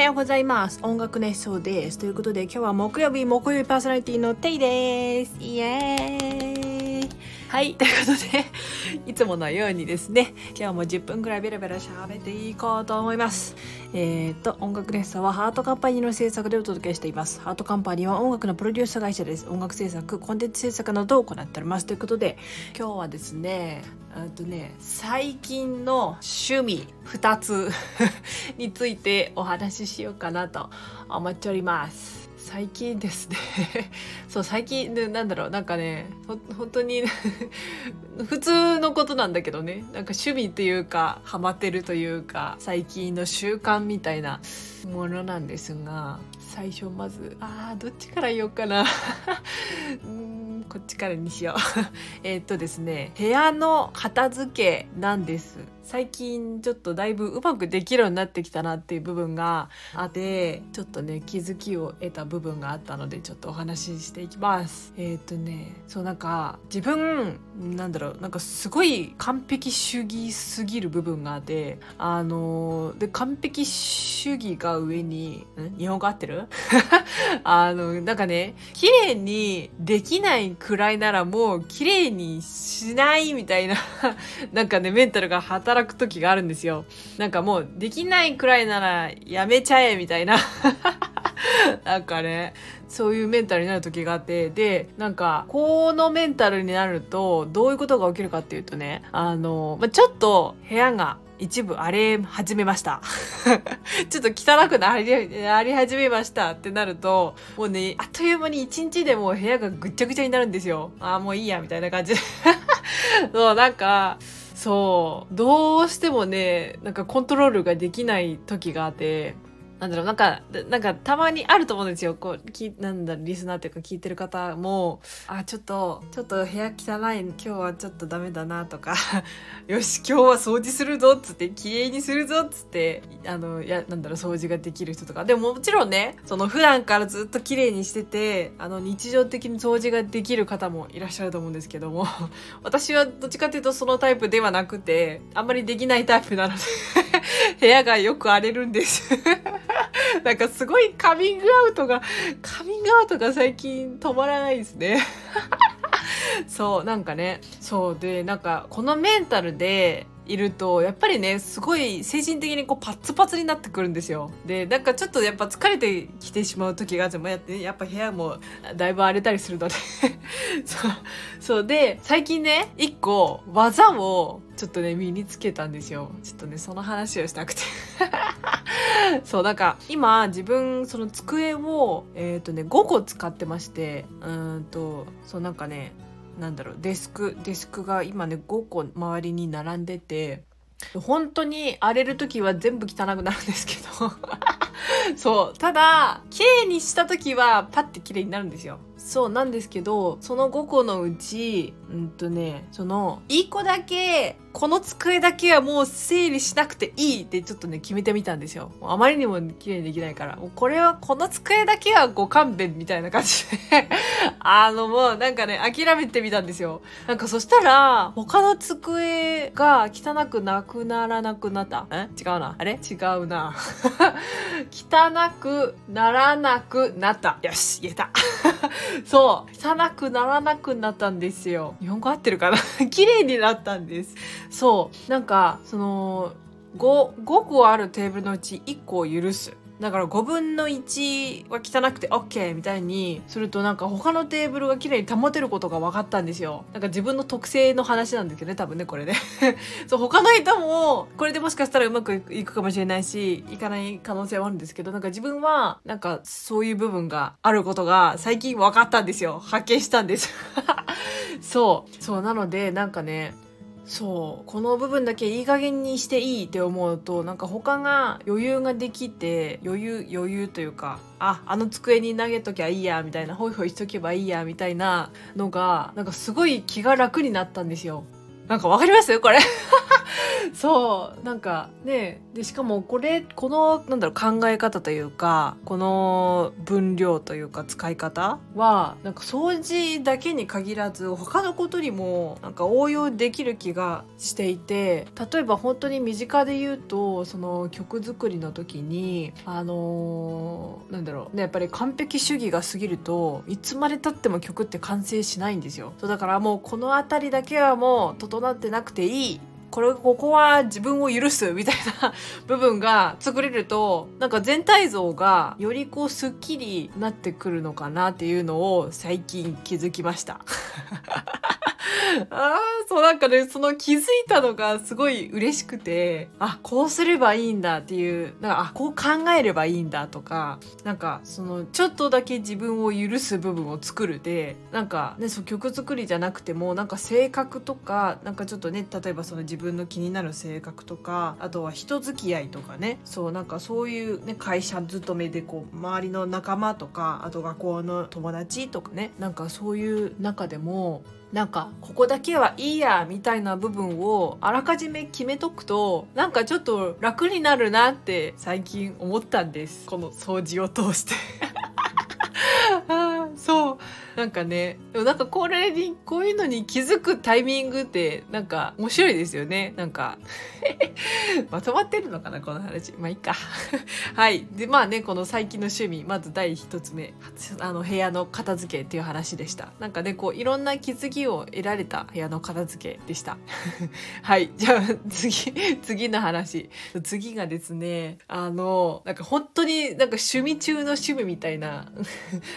はようございます。音楽熱唱です。ということで今日は木曜日木曜日パーソナリティのテイです。イエーイ。はい。ということでいつものようにですね今日も10分くらいベラベラ喋っていこうと思います。えっ、と音楽熱唱はハートカンパニーの制作でお届けしています。ハートカンパニーは音楽のプロデュース会社です。音楽制作コンテンツ制作などを行っております。ということで今日はですねあとね最近の趣味2つ についてお話ししようかなと思っております。最近ですね。そう最近でなんだろう。なんかねほ本当に 普通のことなんだけどね。なんか趣味っていうかハマってるというか最近の習慣みたいなものなんですが最初まずあーどっちから言おうかな。うんこっちからにしよう。えっとですね部屋の片付けなんです。最近ちょっとだいぶうまくできるようになってきたなっていう部分があってちょっとね気づきを得た部分があったのでちょっとお話ししていきます。えっ、とねそうなんか自分なんだろうなんかすごい完璧主義すぎる部分があってあので完璧主義が上にん？日本語合ってる？あのなんかね綺麗にできないくらいならもう綺麗にしないみたいななんかねメンタルが働働く時があるんですよなんかもうできないくらいならやめちゃえみたいな なんかねそういうメンタルになる時があってでなんかこのメンタルになるとどういうことが起きるかっていうとねあの、まあ、ちょっと部屋が一部荒れ始めました。ちょっと汚くなりなり始めましたってなると、もうね、あっという間に一日でもう部屋がぐっちゃぐちゃになるんですよ。ああ、もういいや、みたいな感じで。そう、なんか、そう、どうしてもね、なんかコントロールができない時があって、なんだろう、なんか、なんかたまにあると思うんですよ。こう、きなんだ、リスナーっていうか聞いてる方も、あ、ちょっと、ちょっと部屋汚い、今日はちょっとダメだなとか、よし、今日は掃除するぞっつって、綺麗にするぞっつって、あの、や、なんだろう、掃除ができる人とか。でももちろんね、その普段からずっと綺麗にしてて、あの、日常的に掃除ができる方もいらっしゃると思うんですけども、私はどっちかっていうとそのタイプではなくて、あんまりできないタイプなので、部屋がよく荒れるんです。なんかすごいカミングアウトが、カミングアウトが最近止まらないですね。そう、なんかね、そうで、なんかこのメンタルで、いるとやっぱりねすごい精神的にこうパツパツになってくるんですよ。でなんかちょっとやっぱ疲れてきてしまう時があってもやってやっぱ部屋もだいぶ荒れたりするので。そうそうで最近ね一個技をちょっとね身につけたんですよ。ちょっとねその話をしたくて。そうなんか今自分その机をえっ、とね5個使ってましてうんとそうなんかねなんだろうデスクデスクが今ね5個周りに並んでて本当に荒れる時は全部汚くなるんですけど。そうただ綺麗にした時はパッて綺麗になるんですよ。そうなんですけどその5個のうちうんとねその1個だけこの机だけはもう整理しなくていいってちょっとね決めてみたんですよ。あまりにも綺麗にできないから。もうこれはこの机だけはご勘弁みたいな感じで。あのもうなんかね諦めてみたんですよ。なんかそしたら他の机が汚くなくならなくなった。え？違うな。あれ？違うな。汚くならなくなった。よし言えた。そう。汚くならなくなったんですよ。日本語合ってるかな？綺麗になったんです。そう。なんかその 5, 5個あるテーブルのうち1個を許す。だから5分の1は汚くて OK みたいにするとなんか他のテーブルが綺麗に保てることが分かったんですよ。なんか自分の特性の話なんですけどね、多分ね、これね。そう、他の人もこれでもしかしたらうまくいくかもしれないし、いかない可能性はあるんですけど、なんか自分はなんかそういう部分があることが最近分かったんですよ。発見したんです。そう。そう、なのでなんかね、そう。この部分だけいい加減にしていいって思うとなんか他が余裕ができて余裕余裕というかああの机に投げときゃいいやみたいなホイホイしとけばいいやみたいなのがなんかすごい気が楽になったんですよ。なんかわかります？これ。そうなんかねでしかもこれこのなんだろう考え方というかこの分量というか使い方はなんか掃除だけに限らず他のことにもなんか応用できる気がしていて例えば本当に身近で言うとその曲作りの時にあのー、なんだろうねやっぱり完璧主義が過ぎるといつまでたっても曲って完成しないんですよ。そうだからもうこの辺りだけはもう整ってなくていいこれここは自分を許すみたいな 部分が作れるとなんか全体像がよりこうすっきりなってくるのかなっていうのを最近気づきました。ああ、そうなんかね、その気づいたのがすごい嬉しくて、あ、こうすればいいんだっていう、なんか、あ、こう考えればいいんだとか、なんか、その、ちょっとだけ自分を許す部分を作るで、なんかね、そう曲作りじゃなくても、なんか性格とか、なんかちょっとね、例えばその自分の気になる性格とか、あとは人付き合いとかね、そう、なんかそういうね、会社勤めでこう、周りの仲間とか、あと学校の友達とかね、なんかそういう中でも、なんかここだけはいいやみたいな部分をあらかじめ決めとくとなんかちょっと楽になるなって最近思ったんです。この掃除を通して。なんかねでもなんかこれにこういうのに気づくタイミングってなんか面白いですよね。なんか まとまってるのかなこの話。まあいいか。はい。でまあねこの最近の趣味まず第一つ目あの部屋の片付けっていう話でした。なんかねこういろんな気づきを得られた部屋の片付けでした。はい。じゃあ次次の話。次がですねあのなんか本当になんか趣味中の趣味みたいな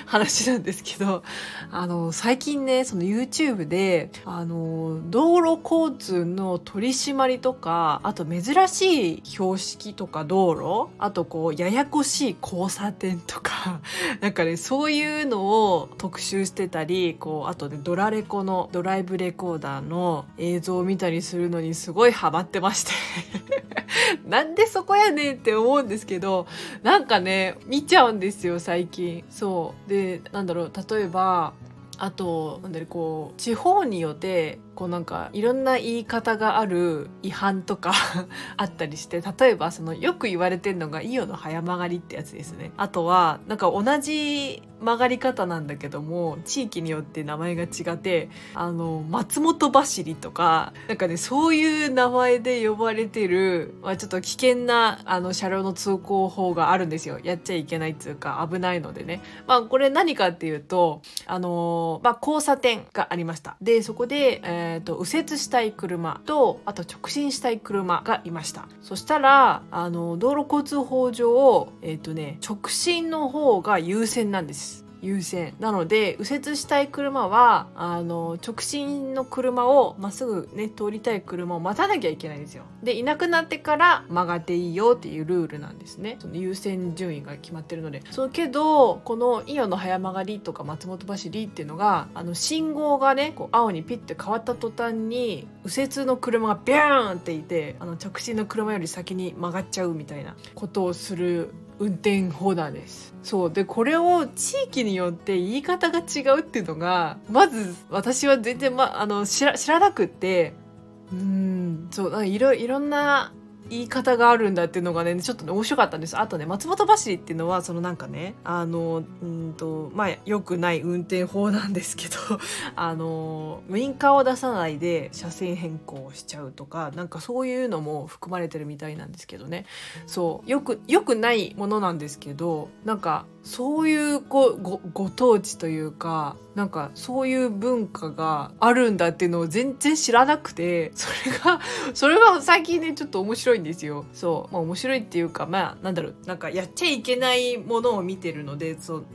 話なんですけど。あの最近ねその YouTube であの道路交通の取り締まりとかあと珍しい標識とか道路あとこうややこしい交差点とか なんかねそういうのを特集してたりこうあとねドラレコのドライブレコーダーの映像を見たりするのにすごいハマってまして。なんでそこやねんって思うんですけどなんかね見ちゃうんですよ最近。そう。でなんだろう例えばあとなんだろうこう地方によってこうなんかいろんな言い方がある違反とか あったりして例えばそのよく言われてるのが「伊予の早曲がり」ってやつですね。あとはなんか同じ曲がり方なんだけども地域によって名前が違ってあの松本走りとかなんかねそういう名前で呼ばれてる、まあ、ちょっと危険なあの車両の通行法があるんですよ。やっちゃいけないっていうか危ないのでね。まあこれ何かっていうとあの、まあ、交差点がありました。でそこで、えーえーと、右折したい車とあと直進したい車がいました。そしたらあの道路交通法上、えーとね、直進の方が優先なんです。優先。なので右折したい車はあの直進の車をまっすぐね通りたい車を待たなきゃいけないんですよ。でいなくなってから曲がっていいよっていうルールなんですね。その優先順位が決まってるので。そうけどこの伊予の早曲がりとか松本走りっていうのがあの信号がねこう青にピッて変わった途端に右折の車がビューンっていてあの直進の車より先に曲がっちゃうみたいなことをする運転ホーダーです。そう。でこれを地域によって言い方が違うっていうのがまず私は全然、ま、あの知ら知らなくって。うん。そう。いろいろんな言い方があるんだっていうのがねちょっとね面白かったんです。あとね松本走りっていうのはそのなんかねあのうんとまあよくない運転法なんですけど あのウインカーを出さないで車線変更しちゃうとかなんかそういうのも含まれてるみたいなんですけどね。そうよくよくないものなんですけどなんかそういうごごご当地というかなんかそういう文化があるんだっていうのを全然知らなくてそれが それが最近ねちょっと面白いんですよ。そう。まあ面白いっていうかまあなんだろう。なんかやっちゃいけないものを見てるのでそう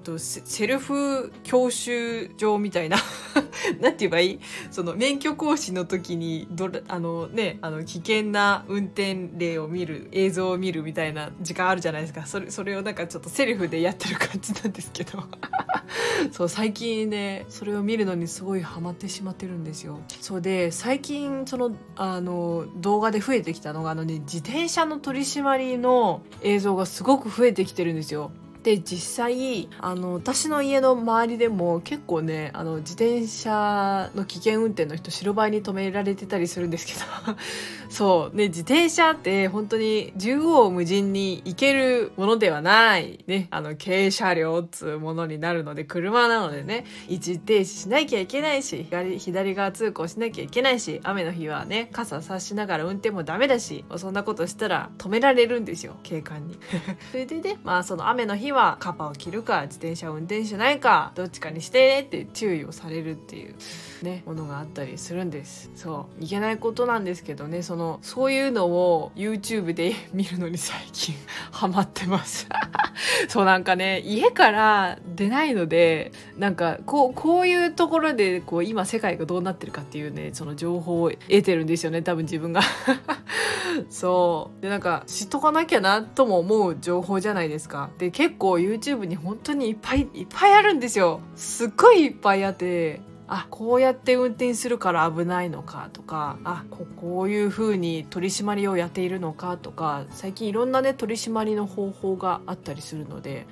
とセルフ教習場みたいな なんて言えばいい？その免許講師の時にどあのねあの危険な運転例を見る映像を見るみたいな時間あるじゃないですか。それそれをなんかちょっとセルフでやってる感じなんですけど。そう最近ねそれを見るのにすごいハマってしまってるんですよ。そうで最近そのあの動画で増えてきたのがあのね自転車の取り締まりの映像がすごく増えてきてるんですよ。で実際あの私の家の周りでも結構ねあの自転車の危険運転の人白バイに止められてたりするんですけど。そう。ね自転車って本当に縦横無尽に行けるものではない。ねあの軽車両っつうものになるので車なのでね一時停止しなきゃいけないし左左側通行しなきゃいけないし雨の日はね傘差しながら運転もダメだしそんなことしたら止められるんですよ警官に。それでねまあその雨の日ははカパを着るか自転車を運転しないかどっちかにしてって注意をされるっていうねものがあったりするんです。そう。いけないことなんですけどね。そのそういうのを YouTube で見るのに最近ハマってます。そうなんかね家から出ないのでなんかこうこういうところでこう今世界がどうなってるかっていうねその情報を得てるんですよね多分自分が。そう。でなんか知っとかなきゃなとも思う情報じゃないですか。で結構 YouTube に本当にいっぱいいっぱいあるんですよ。すっごいいっぱいあってあこうやって運転するから危ないのかとかあここういう風に取り締まりをやっているのかとか最近いろんなね取り締まりの方法があったりするので。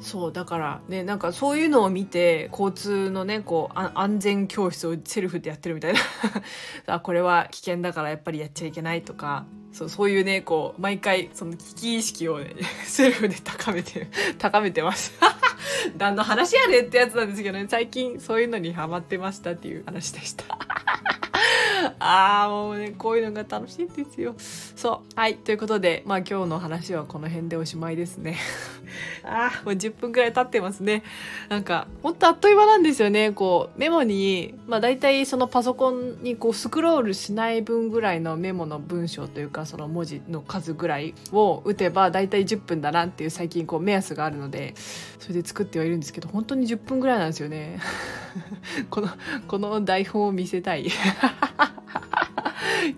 そうだからねなんかそういうのを見て交通のねこう安全教室をセルフでやってるみたいな。あこれは危険だからやっぱりやっちゃいけないとか。そうそういうねこう毎回その危機意識をねセルフで高めて高めてます。何の話やねってやつなんですけどね最近。そういうのにハマってましたっていう話でした。ああもうねこういうのが楽しいんですよ。そうはいということでまあ今日の話はこの辺でおしまいですね。あ あもう10分くらい経ってますね。なんかほんとあっという間なんですよね。こうメモにまあ大体そのパソコンにこうスクロールしない分ぐらいのメモの文章というかその文字の数ぐらいを打てば大体10分だなっていう最近こう目安があるのでそれで作ってはいるんですけど本当に10分ぐらいなんですよね。このこの台本を見せたい。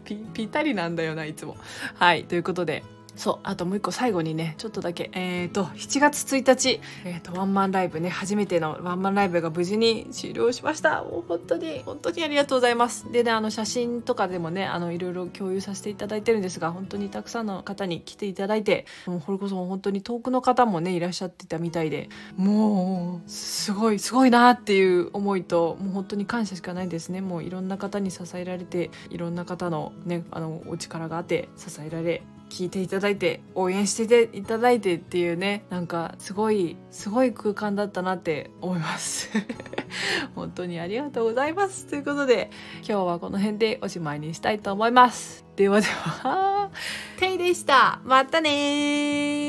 ぴぴったりなんだよないつも。はい。ということでそうあともう一個最後にねちょっとだけえっ、ー、と7月1日、えーと、ワンマンライブね初めてのワンマンライブが無事に終了しました。もう本当に本当にありがとうございます。でねあの写真とかでもねあのいろいろ共有させていただいてるんですが本当にたくさんの方に来ていただいてもうこれこそ本当に遠くの方もねいらっしゃってたみたいでもうすごいすごいなっていう思いともう本当に感謝しかないですね。もういろんな方に支えられていろんな方のねあのお力があって支えられ聞いていただいて応援していただいてっていうねなんかすごいすごい空間だったなって思います。本当にありがとうございます。ということで今日はこの辺でおしまいにしたいと思います。ではでは。テイでした。またね